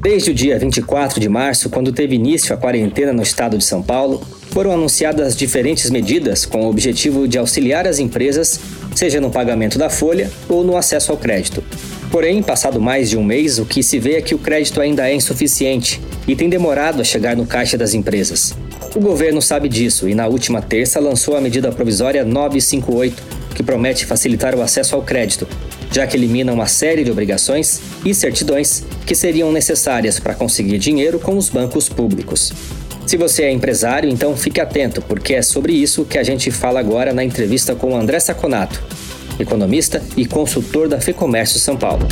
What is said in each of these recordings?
Desde o dia 24 de março, quando teve início a quarentena no estado de São Paulo, foram anunciadas diferentes medidas com o objetivo de auxiliar as empresas, seja no pagamento da folha ou no acesso ao crédito. Porém, passado mais de um mês, o que se vê é que o crédito ainda é insuficiente e tem demorado a chegar no caixa das empresas. O governo sabe disso e na última terça lançou a medida provisória 958, que promete facilitar o acesso ao crédito, já que elimina uma série de obrigações e certidões que seriam necessárias para conseguir dinheiro com os bancos públicos. Se você é empresário, então fique atento, porque é sobre isso que a gente fala agora na entrevista com André Saconato, economista e consultor da FEComércio São Paulo.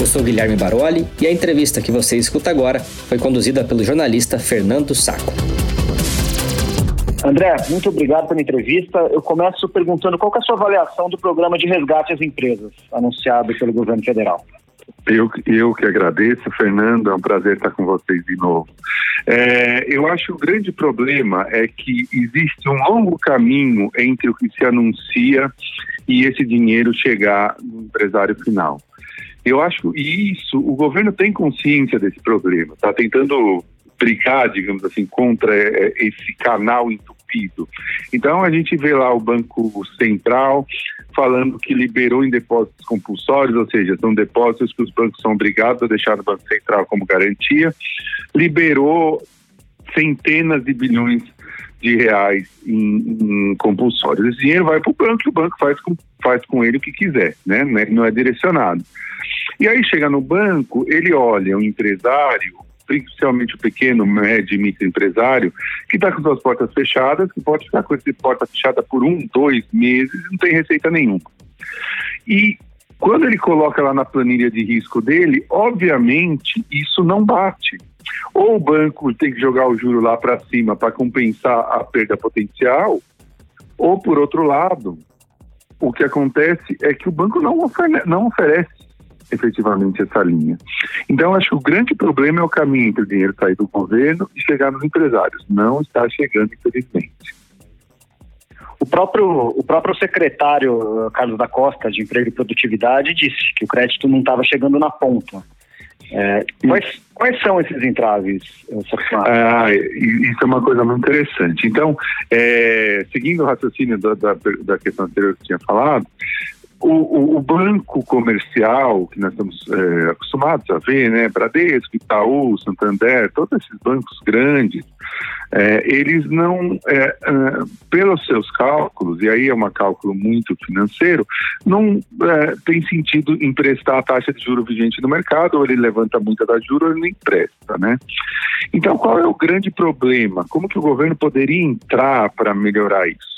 Eu sou Guilherme Baroli e a entrevista que você escuta agora foi conduzida pelo jornalista Fernando Saco. André, muito obrigado pela entrevista. Eu começo perguntando qual é a sua avaliação do programa de resgate às empresas anunciado pelo governo federal. Eu, eu que agradeço, Fernando, é um prazer estar com vocês de novo. É, eu acho que o grande problema é que existe um longo caminho entre o que se anuncia e esse dinheiro chegar no empresário final. Eu acho isso, o governo tem consciência desse problema, está tentando brigar, digamos assim, contra é, esse canal Então a gente vê lá o Banco Central falando que liberou em depósitos compulsórios, ou seja, são depósitos que os bancos são obrigados a deixar no Banco Central como garantia, liberou centenas de bilhões de reais em, em compulsórios. Esse dinheiro vai para o banco e o banco faz com, faz com ele o que quiser, né? Não é direcionado. E aí chega no banco, ele olha o empresário, principalmente o pequeno, médio e microempresário, que está com suas portas fechadas, que pode ficar com essa porta fechada por um, dois meses e não tem receita nenhuma. E quando ele coloca lá na planilha de risco dele, obviamente isso não bate. Ou o banco tem que jogar o juro lá para cima para compensar a perda potencial, ou por outro lado, o que acontece é que o banco não, oferece, não oferece efetivamente essa linha. Então, acho que o grande problema é o caminho entre o dinheiro sair do governo e chegar nos empresários. Não está chegando, infelizmente. O próprio, o próprio secretário Carlos da Costa, de Emprego e Produtividade, disse que o crédito não estava chegando na ponta. É, quais, quais são esses entraves, ah, Isso é uma coisa muito interessante. Então, é, seguindo o raciocínio da, da, da questão anterior que tinha falado, o, o, o, banco comercial que nós estamos é, acostumados a ver, né, Bradesco, Itaú, Santander, todos esses bancos grandes, é, eles não, é, é pelos seus cálculos, e aí é um cálculo muito financeiro, não é, tem sentido emprestar a taxa de juro vigente no mercado, ou ele levanta muita da juro ou ele não empresta, né? Então, qual é o grande problema? Como que o governo poderia entrar para melhorar isso?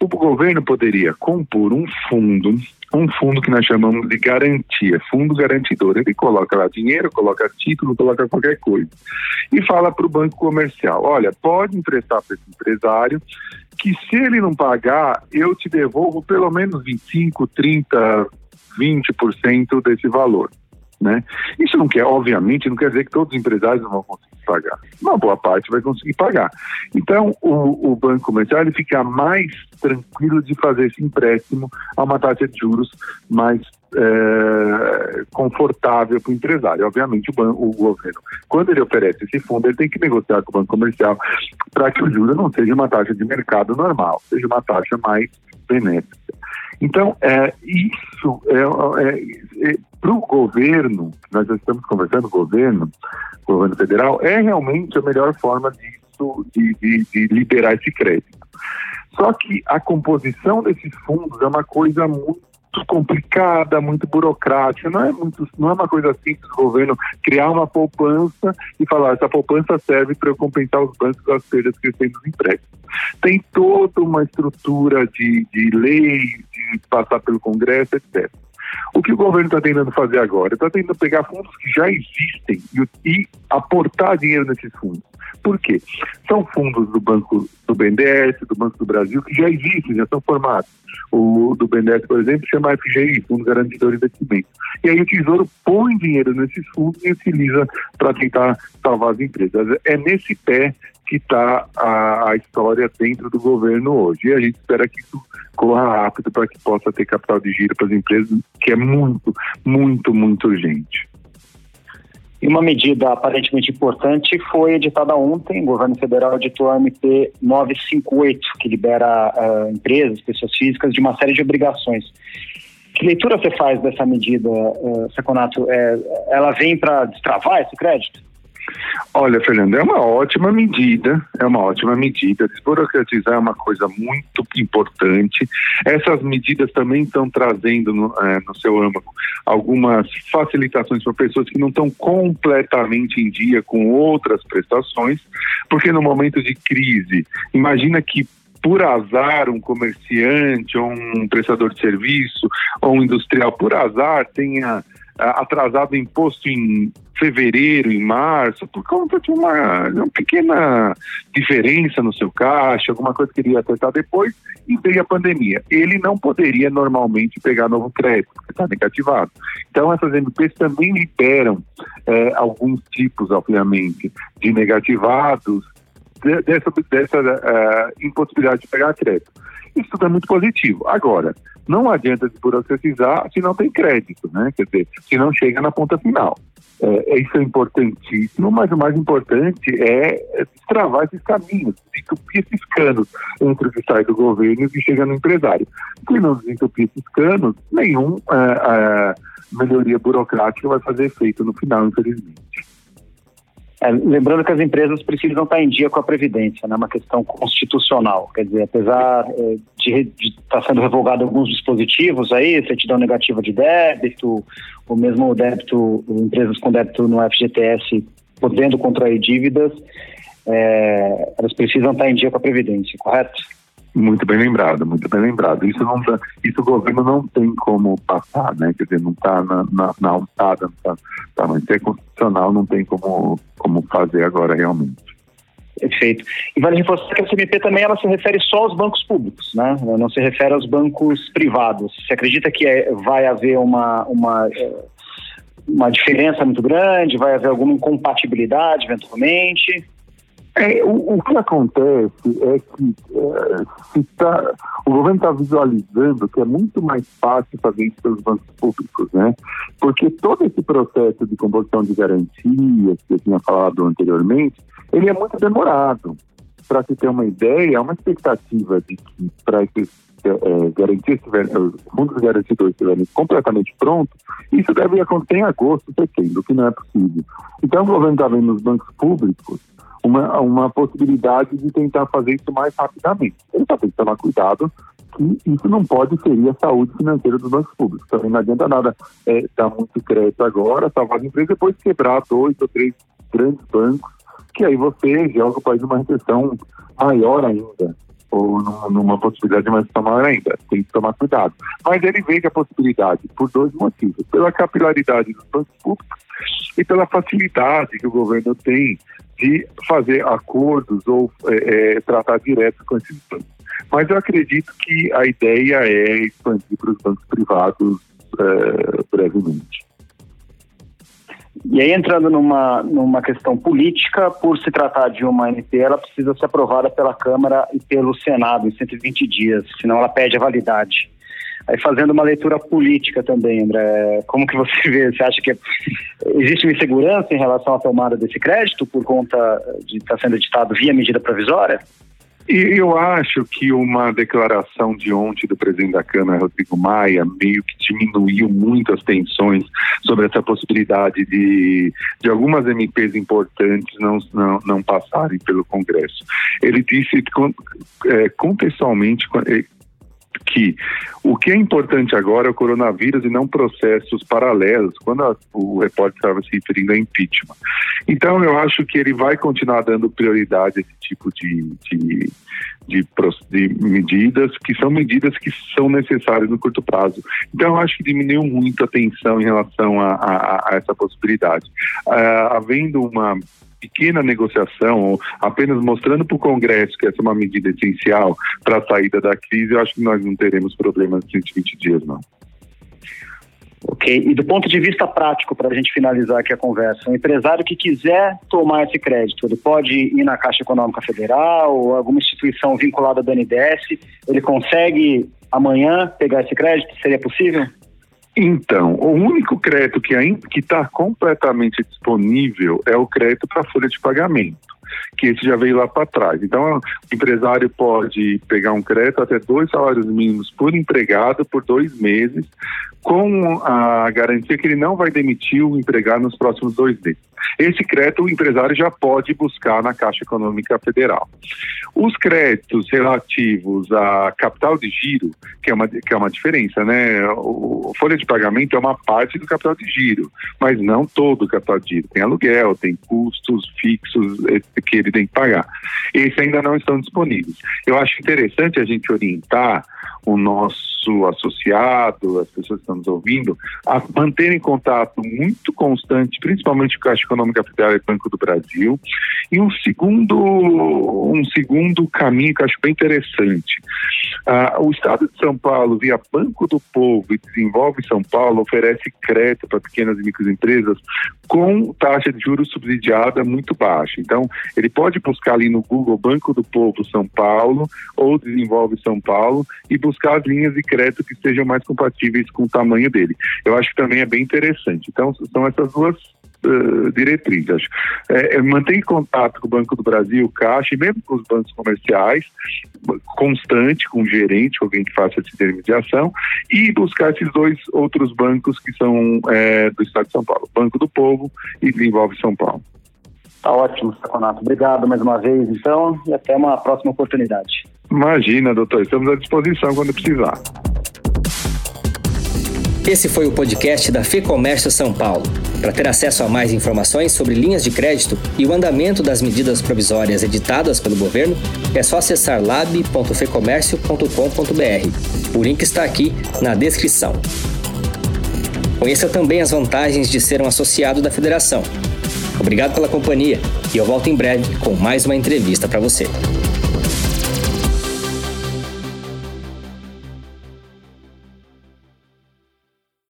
O governo poderia compor um fundo, um fundo que nós chamamos de garantia, fundo garantidor. Ele coloca lá dinheiro, coloca título, coloca qualquer coisa. E fala para o banco comercial: olha, pode emprestar para esse empresário, que se ele não pagar, eu te devolvo pelo menos 25, 30, 20% desse valor. Né? Isso não quer, obviamente, não quer dizer que todos os empresários não vão conseguir pagar. Uma boa parte vai conseguir pagar. Então, o, o banco comercial ele fica mais tranquilo de fazer esse empréstimo a uma taxa de juros mais é, confortável para o empresário. Obviamente, o, banco, o governo, quando ele oferece esse fundo, ele tem que negociar com o banco comercial para que o juro não seja uma taxa de mercado normal, seja uma taxa mais benéfica. Então, é, isso é, é, é para o governo, nós estamos conversando, governo, governo federal, é realmente a melhor forma disso, de, de, de liberar esse crédito. Só que a composição desses fundos é uma coisa muito complicada, muito burocrática. Não é muito, não é uma coisa simples o governo criar uma poupança e falar essa poupança serve para eu compensar os bancos das perdas que têm nos empréstimos. Tem toda uma estrutura de, de lei, de passar pelo Congresso, etc. O que o governo está tentando fazer agora? Está tentando pegar fundos que já existem e, e, aportar dinheiro nesses fundos. Por quê? São fundos do Banco do BNDES, do Banco do Brasil, que já existem, já são formados. O do BNDES, por exemplo, chama FGI, Fundo Garantidor de Investimento. E aí o Tesouro põe dinheiro nesses fundos e utiliza para tentar salvar as empresas. É nesse pé que está a, a, história dentro do governo hoje. E a gente espera que isso corra rápido para que possa ter capital de giro para as empresas, que é muito, muito, muito urgente. E uma medida aparentemente importante foi editada ontem, o governo federal editou a MP 958, que libera uh, empresas, pessoas físicas de uma série de obrigações. Que leitura você faz dessa medida, uh, Seconato? É, ela vem para destravar esse crédito? Olha, Fernando, é uma ótima medida, é uma ótima medida. Desburocratizar é uma coisa muito importante. Essas medidas também estão trazendo no, é, no seu âmbito algumas facilitações para pessoas que não estão completamente em dia com outras prestações, porque no momento de crise, imagina que por azar um comerciante ou um prestador de serviço ou um industrial por azar tenha atrasado imposto em fevereiro, em março, por conta de uma, uma pequena diferença no seu caixa, alguma coisa que ele ia acertar depois, e veio a pandemia. Ele não poderia normalmente pegar novo crédito, porque está negativado. Então, essas MPs também liberam é, alguns tipos, obviamente, de negativados dessa, dessa uh, impossibilidade de pegar crédito. Isso tudo é muito positivo. Agora, não adianta desburocratizar se não tem crédito, né? Quer dizer, se não chega na ponta final. É, isso é importantíssimo, mas o mais importante é, é destravar esses caminhos, desentupir esses canos entre o que sai do governo e o que chega no empresário. Se não desentupir esses canos, nenhum é, é, melhoria burocrática vai fazer efeito no final, infelizmente. É, lembrando que as empresas precisam estar em dia com a Previdência, é né, uma questão constitucional. Quer dizer, apesar é, de estar tá sendo revogado alguns dispositivos aí, certidão negativa de débito, ou mesmo débito, empresas com débito no FGTS podendo contrair dívidas, é, elas precisam estar em dia com a Previdência, correto? Muito bem lembrado, muito bem lembrado. Isso não tá, isso o governo não tem como passar, né? Quer dizer, não está na, na, na alçada, não está tá, mas é constitucional, não tem como, como fazer agora realmente. Perfeito. E vale reforçar que a CMP também ela se refere só aos bancos públicos, né? Ela não se refere aos bancos privados. Você acredita que é, vai haver uma, uma, é, uma diferença muito grande? Vai haver alguma incompatibilidade eventualmente? É, o, o, que acontece é que é, tá, o governo está visualizando que é muito mais fácil fazer isso pelos bancos públicos, né? Porque todo esse processo de composição de garantias que eu tinha falado anteriormente, ele é muito demorado. Para se ter uma ideia, há uma expectativa de que para esses é, garantias tiverem, os fundos garantidores estiverem completamente prontos, isso deve acontecer em agosto, setembro, que não é possível. Então o governo está vendo nos bancos públicos uma, uma possibilidade de tentar fazer isso mais rapidamente. Ele só tem que tomar cuidado que isso não pode ferir a saúde financeira dos bancos públicos. Também não adianta nada é, dar muito crédito agora, salvar as empresas, depois quebrar dois ou três grandes bancos, que aí você joga o país numa recessão maior ainda, ou numa possibilidade de uma recessão maior ainda. Tem que tomar cuidado. Mas ele veio a possibilidade por dois motivos. Pela capilaridade dos bancos públicos e pela facilidade que o governo tem de fazer acordos ou é, é, tratar direto com esses bancos. Mas eu acredito que a ideia é expandir para os bancos privados é, brevemente. E aí, entrando numa, numa questão política, por se tratar de uma MP, ela precisa ser aprovada pela Câmara e pelo Senado em 120 dias, senão ela perde a validade. Aí fazendo uma leitura política também, André, como que você vê? Você acha que existe uma insegurança em relação à tomada desse crédito por conta de estar sendo editado via medida provisória? E eu acho que uma declaração de ontem do presidente da Câmara, Rodrigo Maia, meio que diminuiu muito as tensões sobre essa possibilidade de, de algumas MPs importantes não, não, não passarem pelo Congresso. Ele disse é, contextualmente o que é importante agora é o coronavírus e não processos paralelos, quando a, o repórter estava se referindo a impeachment. Então, eu acho que ele vai continuar dando prioridade a esse tipo de, de, de, de medidas, que são medidas que são necessárias no curto prazo. Então, eu acho que diminuiu muito a tensão em relação a, a, a essa possibilidade. Uh, havendo uma pequena negociação, ou apenas mostrando para o Congresso que essa é uma medida essencial para a saída da crise, eu acho que nós não teremos problemas de 120 dias, não. Ok, e do ponto de vista prático, para a gente finalizar aqui a conversa, um empresário que quiser tomar esse crédito, ele pode ir na Caixa Econômica Federal ou alguma instituição vinculada da NDS, ele consegue amanhã pegar esse crédito? Seria possível? Então, o único crédito que que está completamente disponível é o crédito para folha de pagamento que esse já veio lá para trás. Então, o empresário pode pegar um crédito até dois salários mínimos por empregado por dois meses, com a garantia que ele não vai demitir o empregado nos próximos dois meses. Esse crédito o empresário já pode buscar na Caixa Econômica Federal. Os créditos relativos a capital de giro, que é uma, que é uma diferença, né? O, folha de pagamento é uma parte do capital de giro, mas não todo o capital de giro. Tem aluguel, tem custos fixos que ele tem que pagar. Esses ainda não estão disponíveis. Eu acho interessante a gente orientar o nosso associado, as pessoas que estão nos ouvindo, a manterem contato muito constante, principalmente com a Caixa Econômica Federal e Banco do Brasil. E um segundo, um segundo caminho que eu acho bem interessante. Ah, o Estado de São Paulo, via Banco do Povo e Desenvolve São Paulo, oferece crédito para pequenas e microempresas com taxa de juros subsidiada muito baixa. Então, ele pode buscar ali no Google Banco do Povo São Paulo ou Desenvolve São Paulo e buscar as linhas de crédito que sejam mais compatíveis com o tamanho dele. Eu acho que também é bem interessante. Então, são essas duas uh, diretrizes. É, é, manter contato com o Banco do Brasil, Caixa e mesmo com os bancos comerciais, constante com o gerente, alguém que faça essa intermediação, e buscar esses dois outros bancos que são é, do Estado de São Paulo, Banco do Povo e Desenvolve São Paulo. Tá ótimo, Saconato. Obrigado mais uma vez, então, e até uma próxima oportunidade. Imagina, doutor, estamos à disposição quando precisar. Esse foi o podcast da FEComércio São Paulo. Para ter acesso a mais informações sobre linhas de crédito e o andamento das medidas provisórias editadas pelo governo, é só acessar lab.fecomércio.com.br. O link está aqui na descrição. Conheça também as vantagens de ser um associado da federação. Obrigado pela companhia e eu volto em breve com mais uma entrevista para você.